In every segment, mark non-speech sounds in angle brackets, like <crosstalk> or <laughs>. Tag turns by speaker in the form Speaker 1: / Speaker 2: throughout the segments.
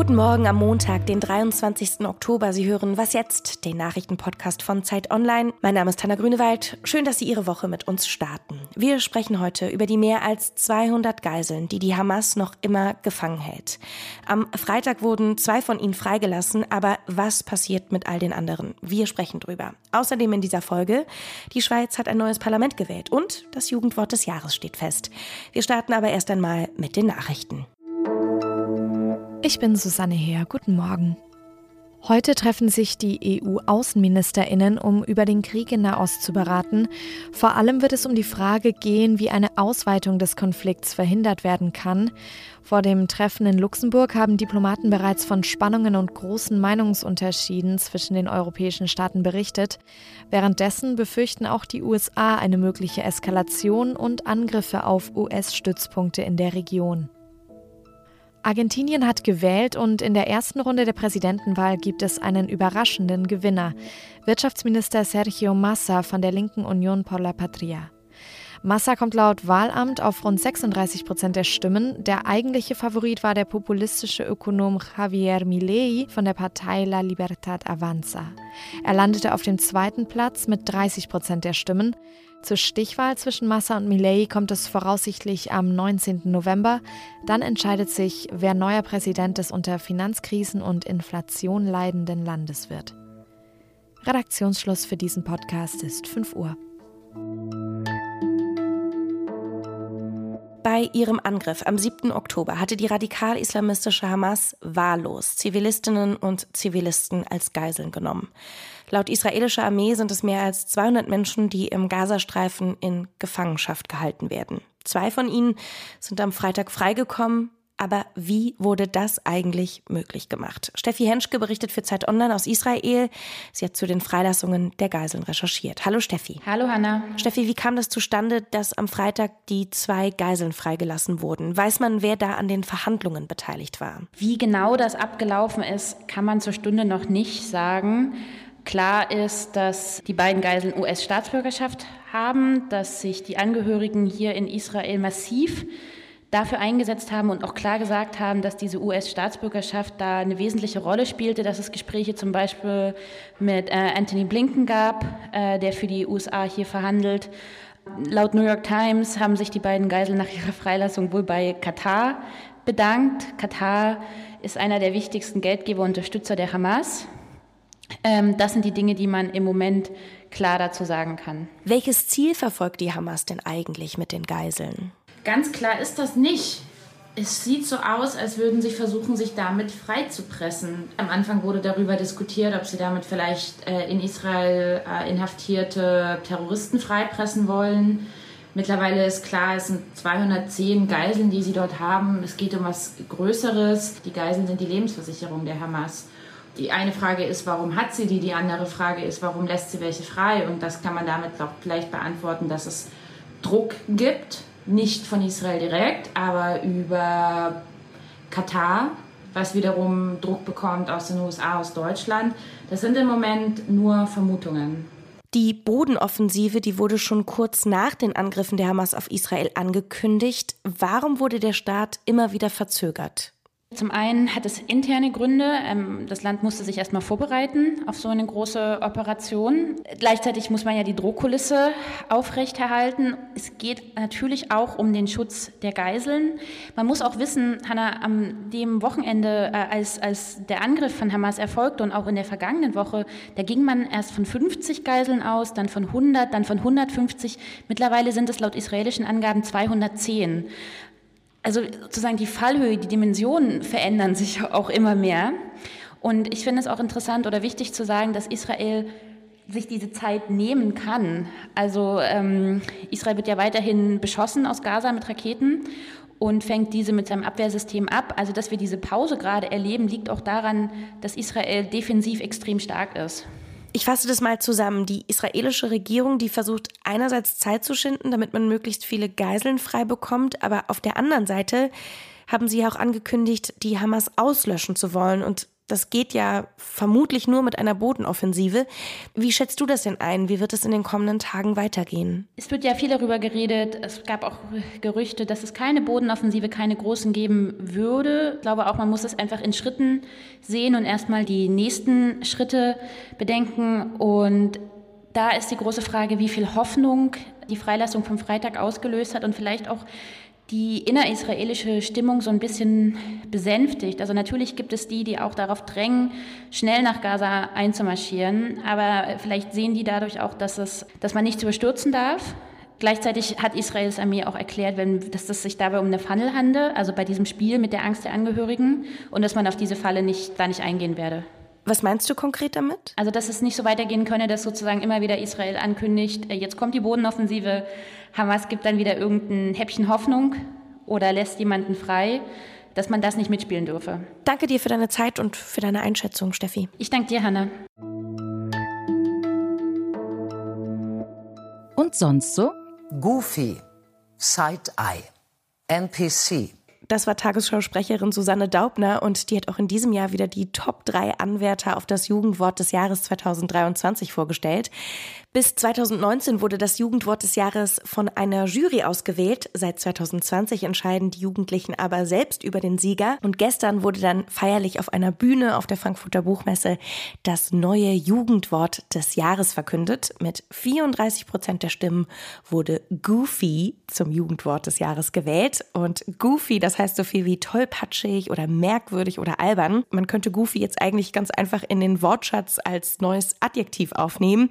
Speaker 1: Guten Morgen am Montag, den 23. Oktober. Sie hören Was jetzt? Den Nachrichtenpodcast von Zeit Online. Mein Name ist Tanner Grünewald. Schön, dass Sie Ihre Woche mit uns starten. Wir sprechen heute über die mehr als 200 Geiseln, die die Hamas noch immer gefangen hält. Am Freitag wurden zwei von ihnen freigelassen, aber was passiert mit all den anderen? Wir sprechen drüber. Außerdem in dieser Folge, die Schweiz hat ein neues Parlament gewählt und das Jugendwort des Jahres steht fest. Wir starten aber erst einmal mit den Nachrichten.
Speaker 2: Ich bin Susanne Heer. Guten Morgen. Heute treffen sich die EU-Außenministerinnen, um über den Krieg in Nahost zu beraten. Vor allem wird es um die Frage gehen, wie eine Ausweitung des Konflikts verhindert werden kann. Vor dem Treffen in Luxemburg haben Diplomaten bereits von Spannungen und großen Meinungsunterschieden zwischen den europäischen Staaten berichtet. Währenddessen befürchten auch die USA eine mögliche Eskalation und Angriffe auf US-Stützpunkte in der Region. Argentinien hat gewählt und in der ersten Runde der Präsidentenwahl gibt es einen überraschenden Gewinner. Wirtschaftsminister Sergio Massa von der linken Union por la Patria. Massa kommt laut Wahlamt auf rund 36 Prozent der Stimmen. Der eigentliche Favorit war der populistische Ökonom Javier Milei von der Partei La Libertad Avanza. Er landete auf dem zweiten Platz mit 30 Prozent der Stimmen. Zur Stichwahl zwischen Massa und Milei kommt es voraussichtlich am 19. November. Dann entscheidet sich, wer neuer Präsident des unter Finanzkrisen und Inflation leidenden Landes wird. Redaktionsschluss für diesen Podcast ist 5 Uhr.
Speaker 1: Bei ihrem Angriff am 7. Oktober hatte die radikal-islamistische Hamas wahllos Zivilistinnen und Zivilisten als Geiseln genommen. Laut israelischer Armee sind es mehr als 200 Menschen, die im Gazastreifen in Gefangenschaft gehalten werden. Zwei von ihnen sind am Freitag freigekommen. Aber wie wurde das eigentlich möglich gemacht? Steffi Henschke berichtet für Zeit Online aus Israel. Sie hat zu den Freilassungen der Geiseln recherchiert. Hallo Steffi.
Speaker 3: Hallo Hanna.
Speaker 1: Steffi, wie kam das zustande, dass am Freitag die zwei Geiseln freigelassen wurden? Weiß man, wer da an den Verhandlungen beteiligt war?
Speaker 3: Wie genau das abgelaufen ist, kann man zur Stunde noch nicht sagen. Klar ist, dass die beiden Geiseln US-Staatsbürgerschaft haben, dass sich die Angehörigen hier in Israel massiv dafür eingesetzt haben und auch klar gesagt haben, dass diese US-Staatsbürgerschaft da eine wesentliche Rolle spielte, dass es Gespräche zum Beispiel mit äh, Anthony Blinken gab, äh, der für die USA hier verhandelt. Laut New York Times haben sich die beiden Geiseln nach ihrer Freilassung wohl bei Katar bedankt. Katar ist einer der wichtigsten Geldgeber und Unterstützer der Hamas. Ähm, das sind die Dinge, die man im Moment klar dazu sagen kann.
Speaker 1: Welches Ziel verfolgt die Hamas denn eigentlich mit den Geiseln?
Speaker 4: Ganz klar ist das nicht. Es sieht so aus, als würden sie versuchen, sich damit freizupressen. Am Anfang wurde darüber diskutiert, ob sie damit vielleicht äh, in Israel äh, inhaftierte Terroristen freipressen wollen. Mittlerweile ist klar, es sind 210 Geiseln, die sie dort haben. Es geht um was Größeres. Die Geiseln sind die Lebensversicherung der Hamas. Die eine Frage ist, warum hat sie die? Die andere Frage ist, warum lässt sie welche frei? Und das kann man damit auch vielleicht beantworten, dass es Druck gibt, nicht von Israel direkt, aber über Katar, was wiederum Druck bekommt aus den USA, aus Deutschland. Das sind im Moment nur Vermutungen.
Speaker 1: Die Bodenoffensive, die wurde schon kurz nach den Angriffen der Hamas auf Israel angekündigt. Warum wurde der Start immer wieder verzögert?
Speaker 3: Zum einen hat es interne Gründe. Ähm, das Land musste sich erstmal vorbereiten auf so eine große Operation. Gleichzeitig muss man ja die Drohkulisse aufrechterhalten. Es geht natürlich auch um den Schutz der Geiseln. Man muss auch wissen, Hanna, am dem Wochenende, äh, als, als der Angriff von Hamas erfolgte und auch in der vergangenen Woche, da ging man erst von 50 Geiseln aus, dann von 100, dann von 150. Mittlerweile sind es laut israelischen Angaben 210 also sozusagen die Fallhöhe, die Dimensionen verändern sich auch immer mehr. Und ich finde es auch interessant oder wichtig zu sagen, dass Israel sich diese Zeit nehmen kann. Also ähm, Israel wird ja weiterhin beschossen aus Gaza mit Raketen und fängt diese mit seinem Abwehrsystem ab. Also dass wir diese Pause gerade erleben, liegt auch daran, dass Israel defensiv extrem stark ist.
Speaker 1: Ich fasse das mal zusammen. Die israelische Regierung, die versucht einerseits Zeit zu schinden, damit man möglichst viele Geiseln frei bekommt, aber auf der anderen Seite haben sie auch angekündigt, die Hamas auslöschen zu wollen und Das geht ja vermutlich nur mit einer Bodenoffensive. Wie schätzt du das denn ein? Wie wird es in den kommenden Tagen weitergehen?
Speaker 3: Es wird ja viel darüber geredet. Es gab auch Gerüchte, dass es keine Bodenoffensive, keine großen geben würde. Ich glaube auch, man muss es einfach in Schritten sehen und erstmal die nächsten Schritte bedenken. Und da ist die große Frage, wie viel Hoffnung die Freilassung vom Freitag ausgelöst hat und vielleicht auch die innerisraelische Stimmung so ein bisschen besänftigt. Also natürlich gibt es die, die auch darauf drängen, schnell nach Gaza einzumarschieren, aber vielleicht sehen die dadurch auch, dass, es, dass man nichts überstürzen darf. Gleichzeitig hat Israels Armee auch erklärt, wenn, dass es sich dabei um eine Funnel handelt, also bei diesem Spiel mit der Angst der Angehörigen und dass man auf diese Falle nicht, da nicht eingehen werde.
Speaker 1: Was meinst du konkret damit?
Speaker 3: Also, dass es nicht so weitergehen könne, dass sozusagen immer wieder Israel ankündigt, äh, jetzt kommt die Bodenoffensive, Hamas gibt dann wieder irgendein Häppchen Hoffnung oder lässt jemanden frei, dass man das nicht mitspielen dürfe.
Speaker 1: Danke dir für deine Zeit und für deine Einschätzung, Steffi.
Speaker 3: Ich danke dir, Hanna.
Speaker 5: Und sonst so? Goofy, Side-Eye, NPC.
Speaker 1: Das war Tagesschausprecherin Susanne Daubner und die hat auch in diesem Jahr wieder die Top 3 Anwärter auf das Jugendwort des Jahres 2023 vorgestellt. Bis 2019 wurde das Jugendwort des Jahres von einer Jury ausgewählt. Seit 2020 entscheiden die Jugendlichen aber selbst über den Sieger. Und gestern wurde dann feierlich auf einer Bühne auf der Frankfurter Buchmesse das neue Jugendwort des Jahres verkündet. Mit 34 Prozent der Stimmen wurde Goofy zum Jugendwort des Jahres gewählt. Und Goofy, das heißt so viel wie tollpatschig oder merkwürdig oder albern. Man könnte Goofy jetzt eigentlich ganz einfach in den Wortschatz als neues Adjektiv aufnehmen.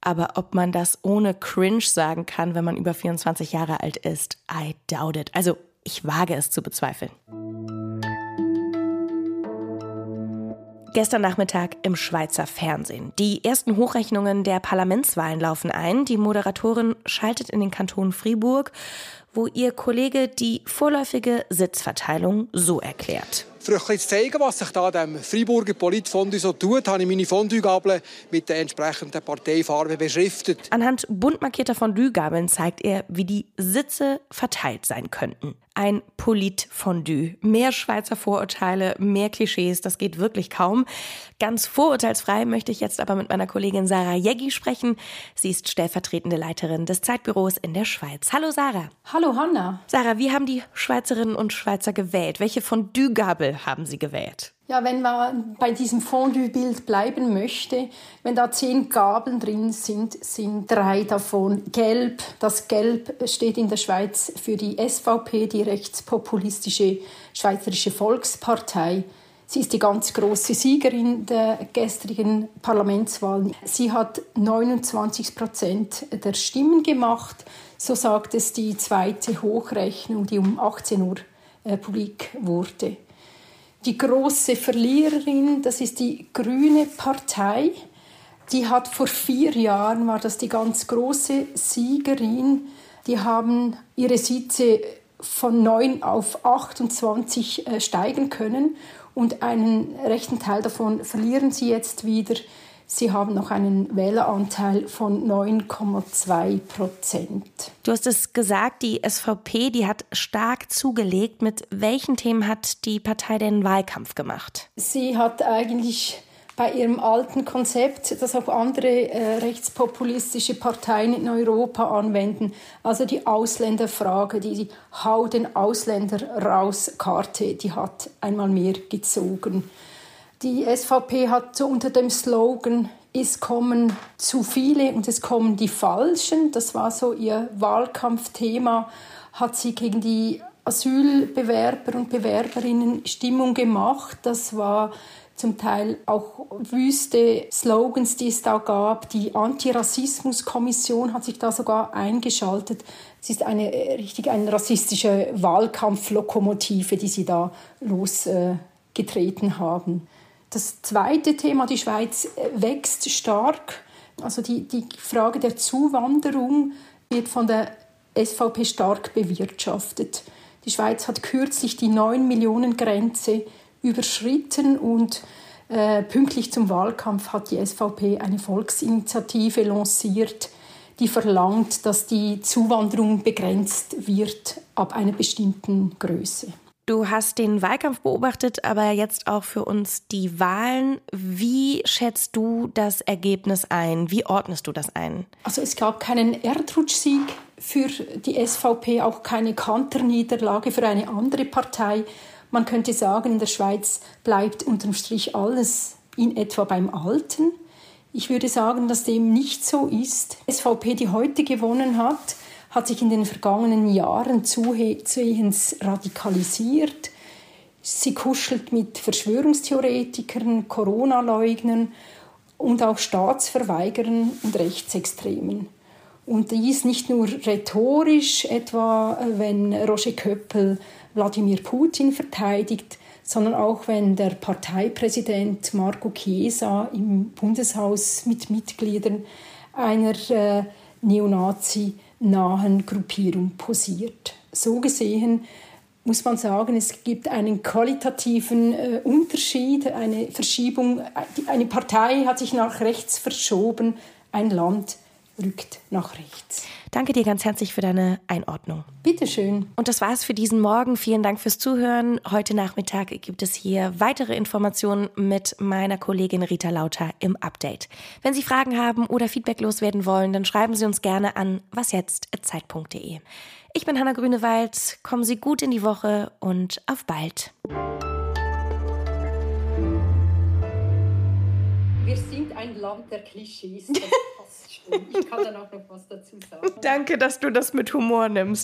Speaker 1: Aber ob man das ohne Cringe sagen kann, wenn man über 24 Jahre alt ist, I doubt it. Also ich wage es zu bezweifeln. Gestern Nachmittag im Schweizer Fernsehen. Die ersten Hochrechnungen der Parlamentswahlen laufen ein. Die Moderatorin schaltet in den Kanton Fribourg, wo ihr Kollege die vorläufige Sitzverteilung so erklärt.
Speaker 6: Für euch zu zeigen, was sich da dem Freiburger Politfondue so tut, habe ich meine Fondue-Gabel mit der entsprechenden Parteifarbe beschriftet.
Speaker 1: Anhand bunt markierter Fondue-Gabeln zeigt er, wie die Sitze verteilt sein könnten ein Politfondue. Mehr Schweizer Vorurteile, mehr Klischees, das geht wirklich kaum. Ganz vorurteilsfrei möchte ich jetzt aber mit meiner Kollegin Sarah Jeggi sprechen. Sie ist stellvertretende Leiterin des Zeitbüros in der Schweiz. Hallo Sarah.
Speaker 7: Hallo Hanna.
Speaker 1: Sarah, wie haben die Schweizerinnen und Schweizer gewählt? Welche Fondue-Gabel haben sie gewählt?
Speaker 7: Ja, wenn man bei diesem Fondue-Bild bleiben möchte, wenn da zehn Gabeln drin sind, sind drei davon gelb. Das Gelb steht in der Schweiz für die SVP, die rechtspopulistische Schweizerische Volkspartei. Sie ist die ganz große Siegerin der gestrigen Parlamentswahlen. Sie hat 29 Prozent der Stimmen gemacht. So sagt es die zweite Hochrechnung, die um 18 Uhr äh, publik wurde. Die große Verliererin, das ist die Grüne Partei. Die hat vor vier Jahren, war das die ganz große Siegerin. Die haben ihre Sitze von 9 auf 28 äh, steigen können und einen rechten Teil davon verlieren sie jetzt wieder. Sie haben noch einen Wähleranteil von 9,2 Prozent.
Speaker 1: Du hast es gesagt, die SVP, die hat stark zugelegt. Mit welchen Themen hat die Partei den Wahlkampf gemacht?
Speaker 7: Sie hat eigentlich bei ihrem alten Konzept, das auch andere äh, rechtspopulistische Parteien in Europa anwenden, also die Ausländerfrage, die, die Hau den Ausländer raus Karte, die hat einmal mehr gezogen. Die SVP hat so unter dem Slogan es kommen zu viele und es kommen die Falschen, das war so ihr Wahlkampfthema, hat sie gegen die Asylbewerber und Bewerberinnen Stimmung gemacht. Das war zum Teil auch wüste Slogans, die es da gab. Die Antirassismuskommission hat sich da sogar eingeschaltet. Es ist eine richtig eine rassistische Wahlkampflokomotive, die sie da losgetreten haben. Das zweite Thema, die Schweiz äh, wächst stark. Also die, die Frage der Zuwanderung wird von der SVP stark bewirtschaftet. Die Schweiz hat kürzlich die 9 Millionen Grenze überschritten und äh, pünktlich zum Wahlkampf hat die SVP eine Volksinitiative lanciert, die verlangt, dass die Zuwanderung begrenzt wird ab einer bestimmten Größe.
Speaker 1: Du hast den Wahlkampf beobachtet, aber jetzt auch für uns die Wahlen. Wie schätzt du das Ergebnis ein? Wie ordnest du das ein?
Speaker 7: Also es gab keinen Erdrutschsieg für die SVP, auch keine Kanterniederlage für eine andere Partei. Man könnte sagen, in der Schweiz bleibt unterm Strich alles in etwa beim Alten. Ich würde sagen, dass dem nicht so ist. SVP, die heute gewonnen hat, hat sich in den vergangenen Jahren zusehends radikalisiert. Sie kuschelt mit Verschwörungstheoretikern, Corona-Leugnern und auch Staatsverweigerern und Rechtsextremen. Und dies nicht nur rhetorisch, etwa äh, wenn Roger Köppel Wladimir Putin verteidigt, sondern auch wenn der Parteipräsident Marco Chiesa im Bundeshaus mit Mitgliedern einer äh, Neonazi nahen Gruppierung posiert. So gesehen muss man sagen, es gibt einen qualitativen äh, Unterschied, eine Verschiebung. Eine Partei hat sich nach rechts verschoben, ein Land rückt nach rechts.
Speaker 1: Danke dir ganz herzlich für deine Einordnung.
Speaker 7: Bitteschön.
Speaker 1: Und das war's für diesen Morgen. Vielen Dank fürs Zuhören. Heute Nachmittag gibt es hier weitere Informationen mit meiner Kollegin Rita Lauter im Update. Wenn Sie Fragen haben oder Feedback loswerden wollen, dann schreiben Sie uns gerne an wasjetzt.zeit.de. Ich bin Hanna Grünewald. Kommen Sie gut in die Woche und auf bald.
Speaker 7: Ein Land der Klischees. <laughs> Ich kann dann auch noch was dazu sagen.
Speaker 1: Danke, dass du das mit Humor nimmst.